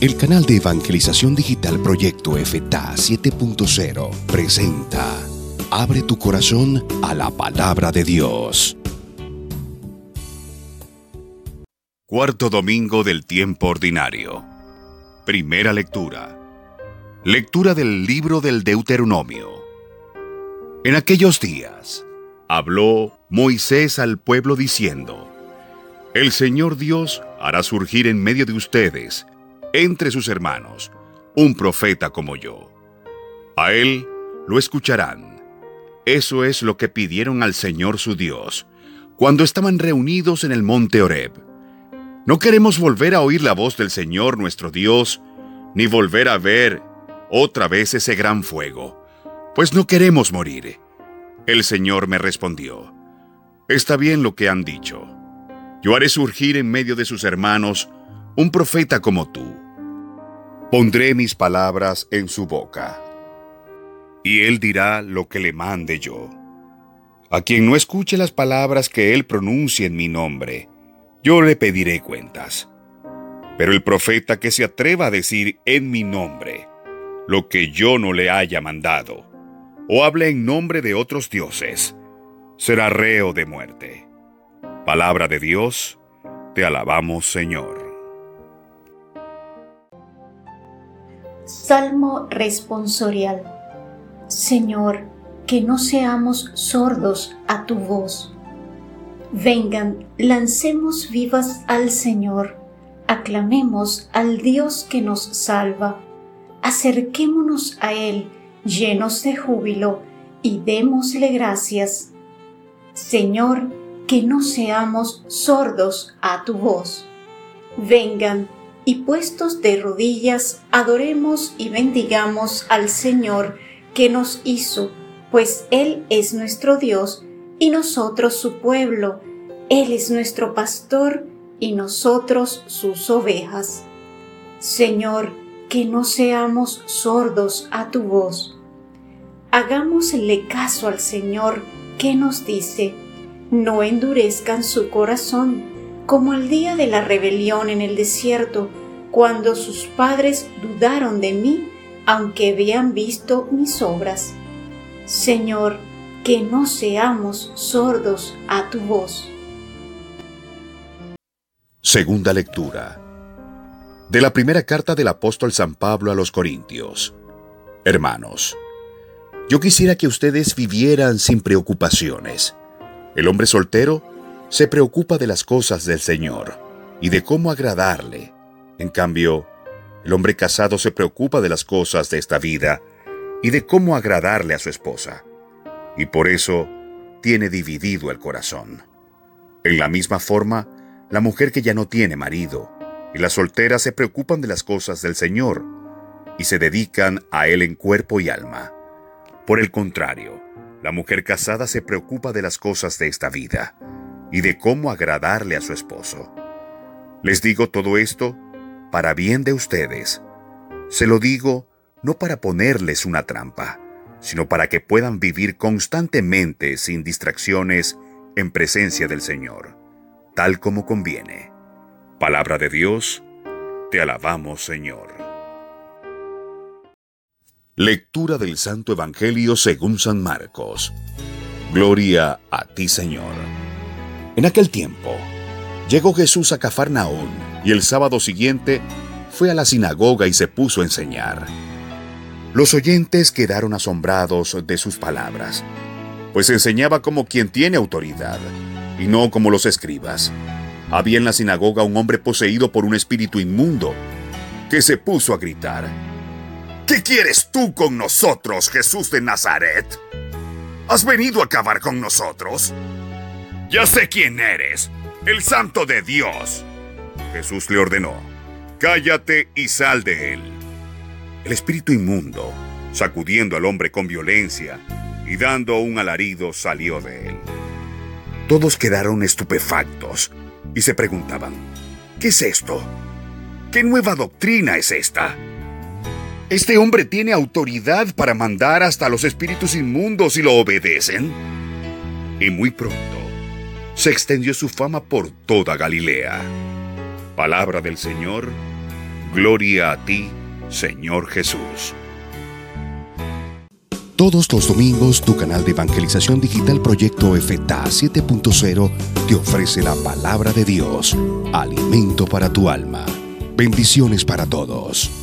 El canal de evangelización digital Proyecto FTA 7.0 presenta Abre tu corazón a la palabra de Dios. Cuarto domingo del tiempo ordinario. Primera lectura. Lectura del libro del Deuteronomio. En aquellos días, habló Moisés al pueblo diciendo, El Señor Dios hará surgir en medio de ustedes, entre sus hermanos, un profeta como yo. A él lo escucharán. Eso es lo que pidieron al Señor su Dios, cuando estaban reunidos en el monte Horeb. No queremos volver a oír la voz del Señor nuestro Dios, ni volver a ver otra vez ese gran fuego, pues no queremos morir. El Señor me respondió, Está bien lo que han dicho. Yo haré surgir en medio de sus hermanos un profeta como tú. Pondré mis palabras en su boca, y él dirá lo que le mande yo. A quien no escuche las palabras que él pronuncie en mi nombre, yo le pediré cuentas. Pero el profeta que se atreva a decir en mi nombre lo que yo no le haya mandado, o hable en nombre de otros dioses, será reo de muerte. Palabra de Dios, te alabamos Señor. Salmo responsorial. Señor, que no seamos sordos a tu voz. Vengan, lancemos vivas al Señor, aclamemos al Dios que nos salva acerquémonos a Él llenos de júbilo y démosle gracias. Señor, que no seamos sordos a tu voz. Vengan y puestos de rodillas, adoremos y bendigamos al Señor que nos hizo, pues Él es nuestro Dios y nosotros su pueblo. Él es nuestro pastor y nosotros sus ovejas. Señor, que no seamos sordos a tu voz. Hagámosle caso al Señor que nos dice, no endurezcan su corazón, como el día de la rebelión en el desierto, cuando sus padres dudaron de mí, aunque habían visto mis obras. Señor, que no seamos sordos a tu voz. Segunda lectura de la primera carta del apóstol San Pablo a los Corintios. Hermanos, yo quisiera que ustedes vivieran sin preocupaciones. El hombre soltero se preocupa de las cosas del Señor y de cómo agradarle. En cambio, el hombre casado se preocupa de las cosas de esta vida y de cómo agradarle a su esposa. Y por eso tiene dividido el corazón. En la misma forma, la mujer que ya no tiene marido y las solteras se preocupan de las cosas del Señor y se dedican a Él en cuerpo y alma. Por el contrario, la mujer casada se preocupa de las cosas de esta vida y de cómo agradarle a su esposo. Les digo todo esto para bien de ustedes. Se lo digo no para ponerles una trampa, sino para que puedan vivir constantemente sin distracciones en presencia del Señor, tal como conviene. Palabra de Dios, te alabamos Señor. Lectura del Santo Evangelio según San Marcos. Gloria a ti Señor. En aquel tiempo, llegó Jesús a Cafarnaún y el sábado siguiente fue a la sinagoga y se puso a enseñar. Los oyentes quedaron asombrados de sus palabras, pues enseñaba como quien tiene autoridad y no como los escribas había en la sinagoga un hombre poseído por un espíritu inmundo, que se puso a gritar, ¿Qué quieres tú con nosotros, Jesús de Nazaret? ¿Has venido a acabar con nosotros? Ya sé quién eres, el santo de Dios. Jesús le ordenó, cállate y sal de él. El espíritu inmundo, sacudiendo al hombre con violencia y dando un alarido, salió de él. Todos quedaron estupefactos y se preguntaban, ¿qué es esto? ¿Qué nueva doctrina es esta? ¿Este hombre tiene autoridad para mandar hasta los espíritus inmundos y lo obedecen? Y muy pronto se extendió su fama por toda Galilea. Palabra del Señor, Gloria a ti, Señor Jesús. Todos los domingos tu canal de evangelización digital Proyecto FTA 7.0 te ofrece la palabra de Dios, alimento para tu alma. Bendiciones para todos.